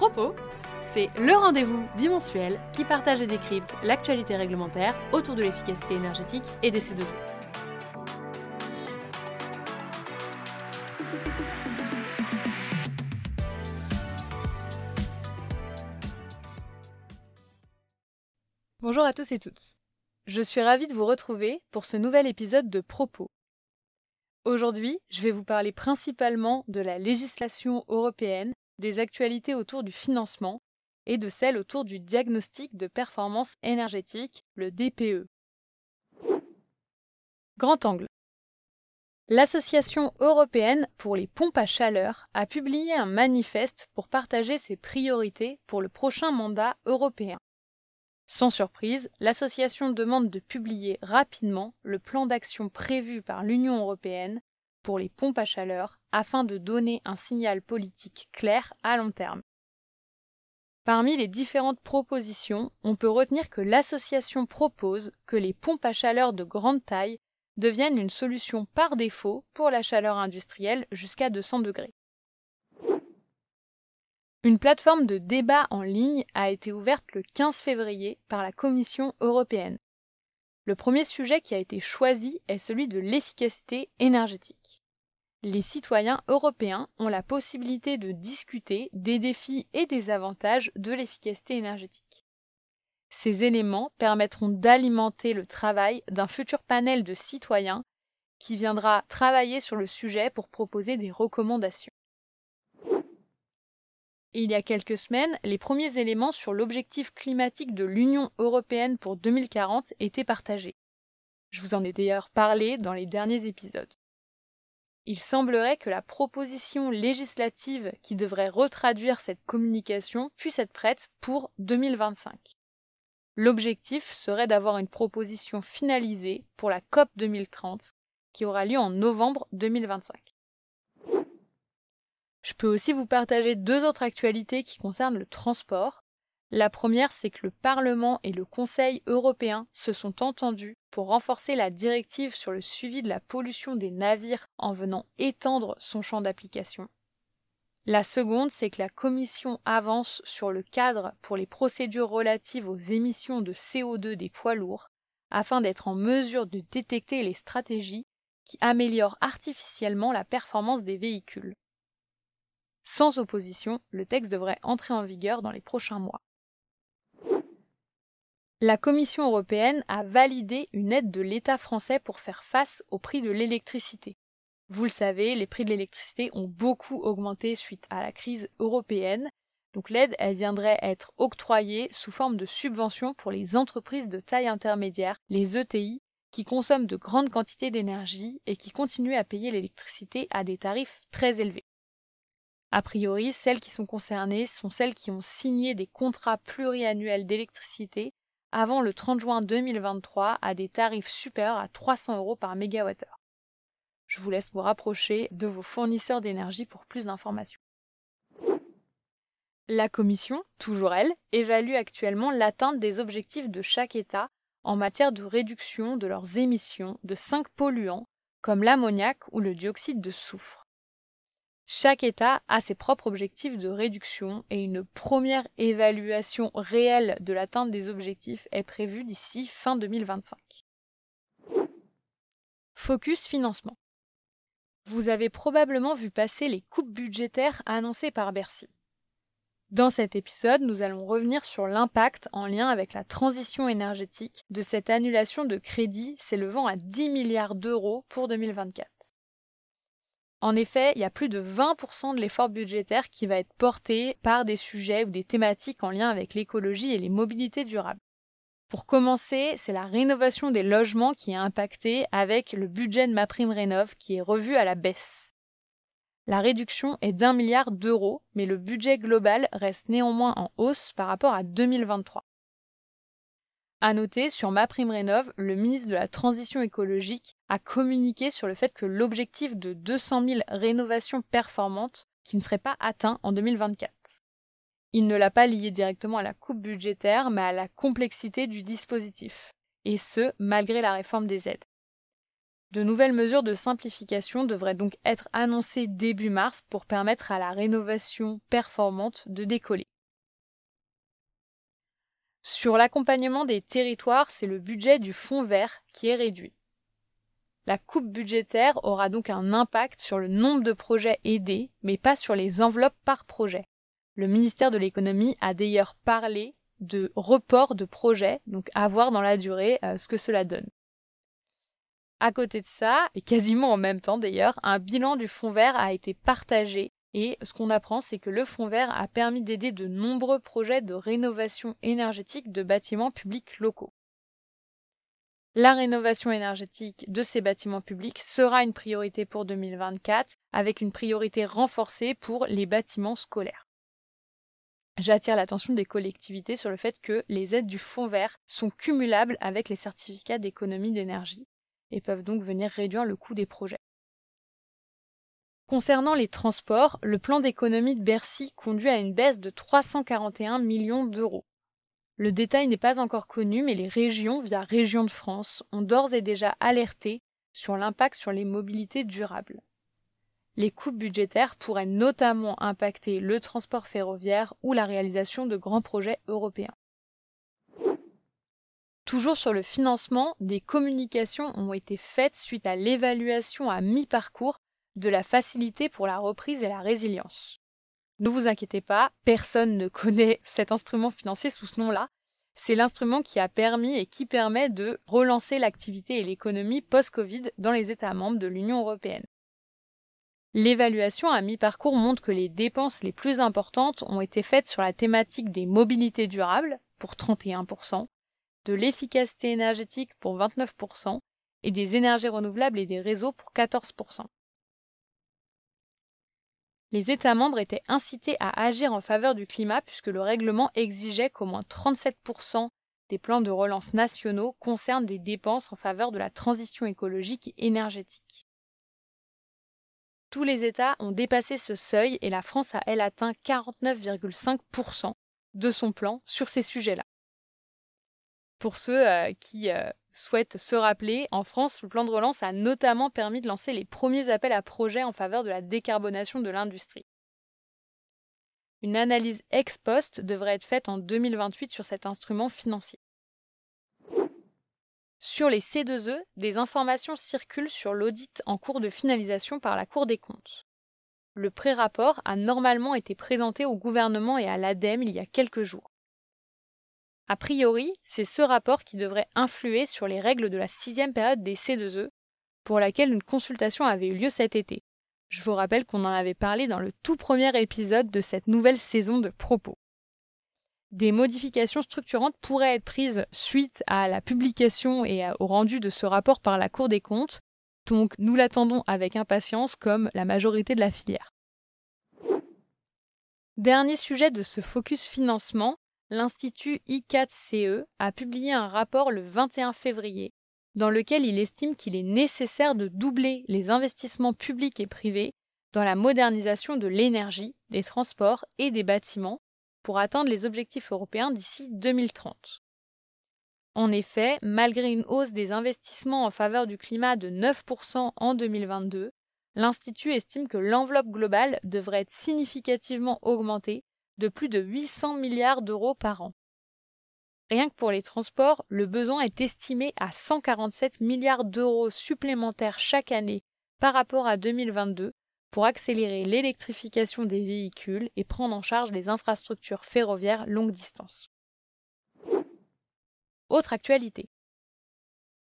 Propos, c'est le rendez-vous bimensuel qui partage et décrypte l'actualité réglementaire autour de l'efficacité énergétique et des C2E. Bonjour à tous et toutes. Je suis ravie de vous retrouver pour ce nouvel épisode de Propos. Aujourd'hui, je vais vous parler principalement de la législation européenne des actualités autour du financement et de celles autour du diagnostic de performance énergétique, le DPE. Grand angle. L'Association européenne pour les pompes à chaleur a publié un manifeste pour partager ses priorités pour le prochain mandat européen. Sans surprise, l'association demande de publier rapidement le plan d'action prévu par l'Union européenne pour les pompes à chaleur afin de donner un signal politique clair à long terme. Parmi les différentes propositions, on peut retenir que l'association propose que les pompes à chaleur de grande taille deviennent une solution par défaut pour la chaleur industrielle jusqu'à 200 degrés. Une plateforme de débat en ligne a été ouverte le 15 février par la Commission européenne. Le premier sujet qui a été choisi est celui de l'efficacité énergétique les citoyens européens ont la possibilité de discuter des défis et des avantages de l'efficacité énergétique. Ces éléments permettront d'alimenter le travail d'un futur panel de citoyens qui viendra travailler sur le sujet pour proposer des recommandations. Il y a quelques semaines, les premiers éléments sur l'objectif climatique de l'Union européenne pour 2040 étaient partagés. Je vous en ai d'ailleurs parlé dans les derniers épisodes il semblerait que la proposition législative qui devrait retraduire cette communication puisse être prête pour 2025. L'objectif serait d'avoir une proposition finalisée pour la COP 2030 qui aura lieu en novembre 2025. Je peux aussi vous partager deux autres actualités qui concernent le transport. La première, c'est que le Parlement et le Conseil européen se sont entendus pour renforcer la directive sur le suivi de la pollution des navires en venant étendre son champ d'application. La seconde, c'est que la Commission avance sur le cadre pour les procédures relatives aux émissions de CO2 des poids lourds, afin d'être en mesure de détecter les stratégies qui améliorent artificiellement la performance des véhicules. Sans opposition, le texte devrait entrer en vigueur dans les prochains mois. La Commission européenne a validé une aide de l'État français pour faire face au prix de l'électricité. Vous le savez, les prix de l'électricité ont beaucoup augmenté suite à la crise européenne. Donc l'aide, viendrait être octroyée sous forme de subvention pour les entreprises de taille intermédiaire, les ETI, qui consomment de grandes quantités d'énergie et qui continuent à payer l'électricité à des tarifs très élevés. A priori, celles qui sont concernées sont celles qui ont signé des contrats pluriannuels d'électricité avant le 30 juin 2023 à des tarifs supérieurs à 300 euros par mégawattheure. Je vous laisse vous rapprocher de vos fournisseurs d'énergie pour plus d'informations. La Commission, toujours elle, évalue actuellement l'atteinte des objectifs de chaque État en matière de réduction de leurs émissions de cinq polluants comme l'ammoniac ou le dioxyde de soufre. Chaque État a ses propres objectifs de réduction et une première évaluation réelle de l'atteinte des objectifs est prévue d'ici fin 2025. Focus financement. Vous avez probablement vu passer les coupes budgétaires annoncées par Bercy. Dans cet épisode, nous allons revenir sur l'impact en lien avec la transition énergétique de cette annulation de crédit s'élevant à 10 milliards d'euros pour 2024. En effet, il y a plus de 20% de l'effort budgétaire qui va être porté par des sujets ou des thématiques en lien avec l'écologie et les mobilités durables. Pour commencer, c'est la rénovation des logements qui est impactée avec le budget de MaPrimeRénov qui est revu à la baisse. La réduction est d'un milliard d'euros, mais le budget global reste néanmoins en hausse par rapport à 2023. À noter, sur MaPrimeRénov, le ministre de la Transition écologique a communiqué sur le fait que l'objectif de 200 000 rénovations performantes qui ne serait pas atteint en 2024. Il ne l'a pas lié directement à la coupe budgétaire, mais à la complexité du dispositif, et ce, malgré la réforme des aides. De nouvelles mesures de simplification devraient donc être annoncées début mars pour permettre à la rénovation performante de décoller. Sur l'accompagnement des territoires, c'est le budget du fonds vert qui est réduit. La coupe budgétaire aura donc un impact sur le nombre de projets aidés, mais pas sur les enveloppes par projet. Le ministère de l'économie a d'ailleurs parlé de report de projets, donc à voir dans la durée euh, ce que cela donne. À côté de ça, et quasiment en même temps d'ailleurs, un bilan du fonds vert a été partagé et ce qu'on apprend, c'est que le fonds vert a permis d'aider de nombreux projets de rénovation énergétique de bâtiments publics locaux. La rénovation énergétique de ces bâtiments publics sera une priorité pour 2024, avec une priorité renforcée pour les bâtiments scolaires. J'attire l'attention des collectivités sur le fait que les aides du fonds vert sont cumulables avec les certificats d'économie d'énergie et peuvent donc venir réduire le coût des projets. Concernant les transports, le plan d'économie de Bercy conduit à une baisse de 341 millions d'euros. Le détail n'est pas encore connu, mais les régions, via Régions de France, ont d'ores et déjà alerté sur l'impact sur les mobilités durables. Les coupes budgétaires pourraient notamment impacter le transport ferroviaire ou la réalisation de grands projets européens. Toujours sur le financement, des communications ont été faites suite à l'évaluation à mi-parcours de la facilité pour la reprise et la résilience. Ne vous inquiétez pas, personne ne connaît cet instrument financier sous ce nom-là. C'est l'instrument qui a permis et qui permet de relancer l'activité et l'économie post-Covid dans les États membres de l'Union européenne. L'évaluation à mi-parcours montre que les dépenses les plus importantes ont été faites sur la thématique des mobilités durables, pour 31%, de l'efficacité énergétique pour 29%, et des énergies renouvelables et des réseaux pour 14% les États membres étaient incités à agir en faveur du climat puisque le règlement exigeait qu'au moins 37% des plans de relance nationaux concernent des dépenses en faveur de la transition écologique et énergétique. Tous les États ont dépassé ce seuil et la France a, elle, atteint 49,5% de son plan sur ces sujets-là. Pour ceux euh, qui euh, souhaitent se rappeler, en France, le plan de relance a notamment permis de lancer les premiers appels à projets en faveur de la décarbonation de l'industrie. Une analyse ex post devrait être faite en 2028 sur cet instrument financier. Sur les C2E, des informations circulent sur l'audit en cours de finalisation par la Cour des comptes. Le pré-rapport a normalement été présenté au gouvernement et à l'ADEME il y a quelques jours. A priori, c'est ce rapport qui devrait influer sur les règles de la sixième période des C2E, pour laquelle une consultation avait eu lieu cet été. Je vous rappelle qu'on en avait parlé dans le tout premier épisode de cette nouvelle saison de propos. Des modifications structurantes pourraient être prises suite à la publication et au rendu de ce rapport par la Cour des comptes, donc nous l'attendons avec impatience comme la majorité de la filière. Dernier sujet de ce focus financement, l'Institut I4CE a publié un rapport le 21 février dans lequel il estime qu'il est nécessaire de doubler les investissements publics et privés dans la modernisation de l'énergie, des transports et des bâtiments pour atteindre les objectifs européens d'ici 2030. En effet, malgré une hausse des investissements en faveur du climat de 9% en 2022, l'Institut estime que l'enveloppe globale devrait être significativement augmentée de plus de 800 milliards d'euros par an. Rien que pour les transports, le besoin est estimé à 147 milliards d'euros supplémentaires chaque année par rapport à 2022 pour accélérer l'électrification des véhicules et prendre en charge les infrastructures ferroviaires longue distance. Autre actualité.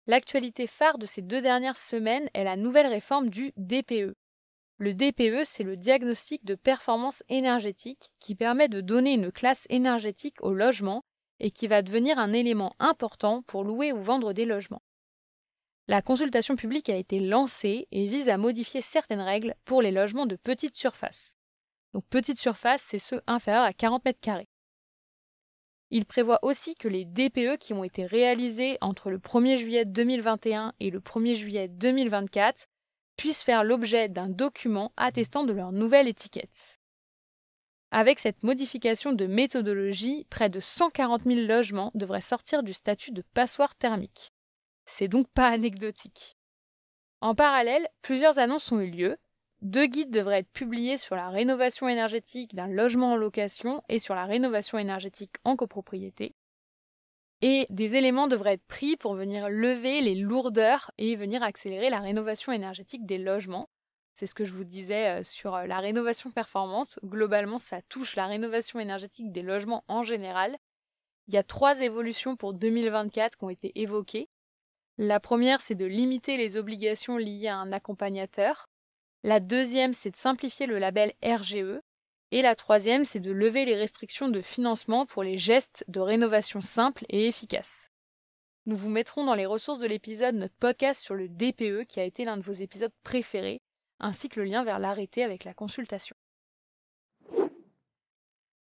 L'actualité phare de ces deux dernières semaines est la nouvelle réforme du DPE, le DPE, c'est le diagnostic de performance énergétique qui permet de donner une classe énergétique au logement et qui va devenir un élément important pour louer ou vendre des logements. La consultation publique a été lancée et vise à modifier certaines règles pour les logements de petite surface. Donc petite surface, c'est ceux inférieurs à 40 mètres carrés. Il prévoit aussi que les DPE qui ont été réalisés entre le 1er juillet 2021 et le 1er juillet 2024 puissent faire l'objet d'un document attestant de leur nouvelle étiquette. Avec cette modification de méthodologie, près de 140 000 logements devraient sortir du statut de passoire thermique. C'est donc pas anecdotique. En parallèle, plusieurs annonces ont eu lieu. Deux guides devraient être publiés sur la rénovation énergétique d'un logement en location et sur la rénovation énergétique en copropriété. Et des éléments devraient être pris pour venir lever les lourdeurs et venir accélérer la rénovation énergétique des logements. C'est ce que je vous disais euh, sur euh, la rénovation performante. Globalement, ça touche la rénovation énergétique des logements en général. Il y a trois évolutions pour 2024 qui ont été évoquées. La première, c'est de limiter les obligations liées à un accompagnateur. La deuxième, c'est de simplifier le label RGE. Et la troisième, c'est de lever les restrictions de financement pour les gestes de rénovation simples et efficaces. Nous vous mettrons dans les ressources de l'épisode notre podcast sur le DPE qui a été l'un de vos épisodes préférés, ainsi que le lien vers l'arrêté avec la consultation.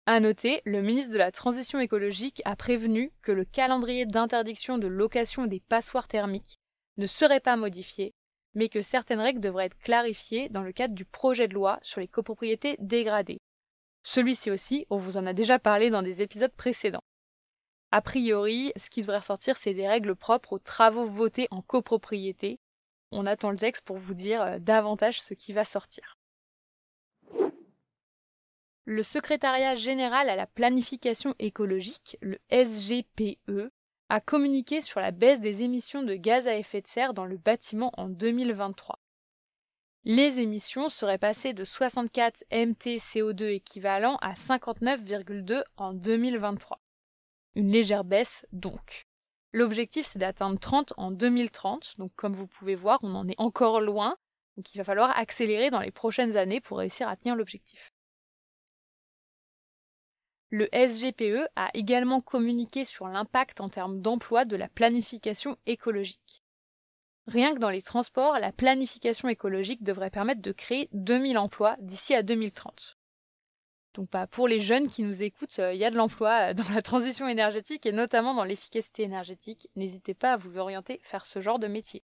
À noter, le ministre de la Transition écologique a prévenu que le calendrier d'interdiction de location des passoires thermiques ne serait pas modifié, mais que certaines règles devraient être clarifiées dans le cadre du projet de loi sur les copropriétés dégradées. Celui-ci aussi, on vous en a déjà parlé dans des épisodes précédents. A priori, ce qui devrait ressortir, c'est des règles propres aux travaux votés en copropriété. On attend le texte pour vous dire euh, davantage ce qui va sortir. Le secrétariat général à la planification écologique, le SGPE, a communiqué sur la baisse des émissions de gaz à effet de serre dans le bâtiment en 2023. Les émissions seraient passées de 64 mt CO2 équivalent à 59,2 en 2023. Une légère baisse donc. L'objectif c'est d'atteindre 30 en 2030, donc comme vous pouvez voir on en est encore loin, donc il va falloir accélérer dans les prochaines années pour réussir à tenir l'objectif. Le SGPE a également communiqué sur l'impact en termes d'emploi de la planification écologique. Rien que dans les transports, la planification écologique devrait permettre de créer 2000 emplois d'ici à 2030. Donc bah, pour les jeunes qui nous écoutent, euh, il y a de l'emploi euh, dans la transition énergétique et notamment dans l'efficacité énergétique. N'hésitez pas à vous orienter vers ce genre de métier.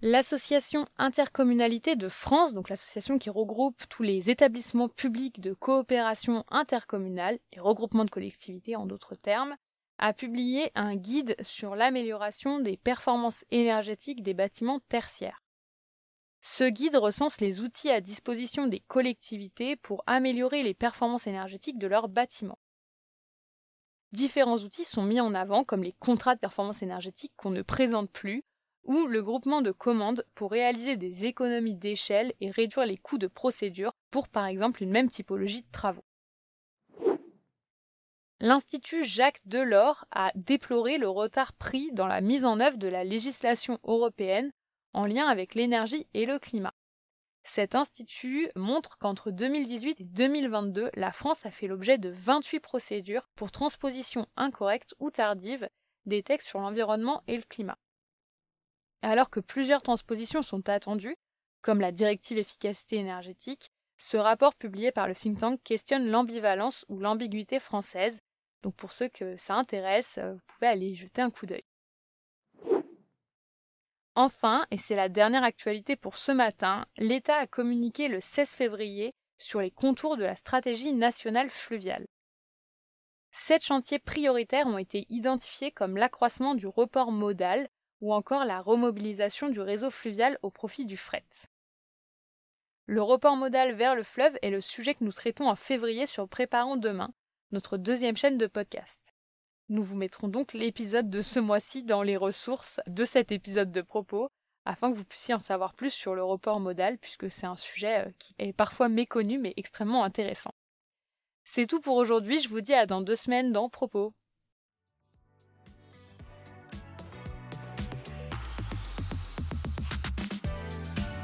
L'association Intercommunalité de France, donc l'association qui regroupe tous les établissements publics de coopération intercommunale, et regroupements de collectivités en d'autres termes, a publié un guide sur l'amélioration des performances énergétiques des bâtiments tertiaires. Ce guide recense les outils à disposition des collectivités pour améliorer les performances énergétiques de leurs bâtiments. Différents outils sont mis en avant comme les contrats de performance énergétique qu'on ne présente plus ou le groupement de commandes pour réaliser des économies d'échelle et réduire les coûts de procédure pour par exemple une même typologie de travaux. L'Institut Jacques Delors a déploré le retard pris dans la mise en œuvre de la législation européenne en lien avec l'énergie et le climat. Cet institut montre qu'entre 2018 et 2022, la France a fait l'objet de 28 procédures pour transposition incorrecte ou tardive des textes sur l'environnement et le climat. Alors que plusieurs transpositions sont attendues, comme la directive efficacité énergétique, ce rapport publié par le think tank questionne l'ambivalence ou l'ambiguïté française. Donc pour ceux que ça intéresse, euh, vous pouvez aller y jeter un coup d'œil. Enfin, et c'est la dernière actualité pour ce matin, l'État a communiqué le 16 février sur les contours de la stratégie nationale fluviale. Sept chantiers prioritaires ont été identifiés comme l'accroissement du report modal, ou encore la remobilisation du réseau fluvial au profit du fret. Le report modal vers le fleuve est le sujet que nous traitons en février sur Préparons demain, notre deuxième chaîne de podcast. Nous vous mettrons donc l'épisode de ce mois-ci dans les ressources de cet épisode de propos, afin que vous puissiez en savoir plus sur le report modal, puisque c'est un sujet euh, qui est parfois méconnu mais extrêmement intéressant. C'est tout pour aujourd'hui, je vous dis à dans deux semaines dans Propos.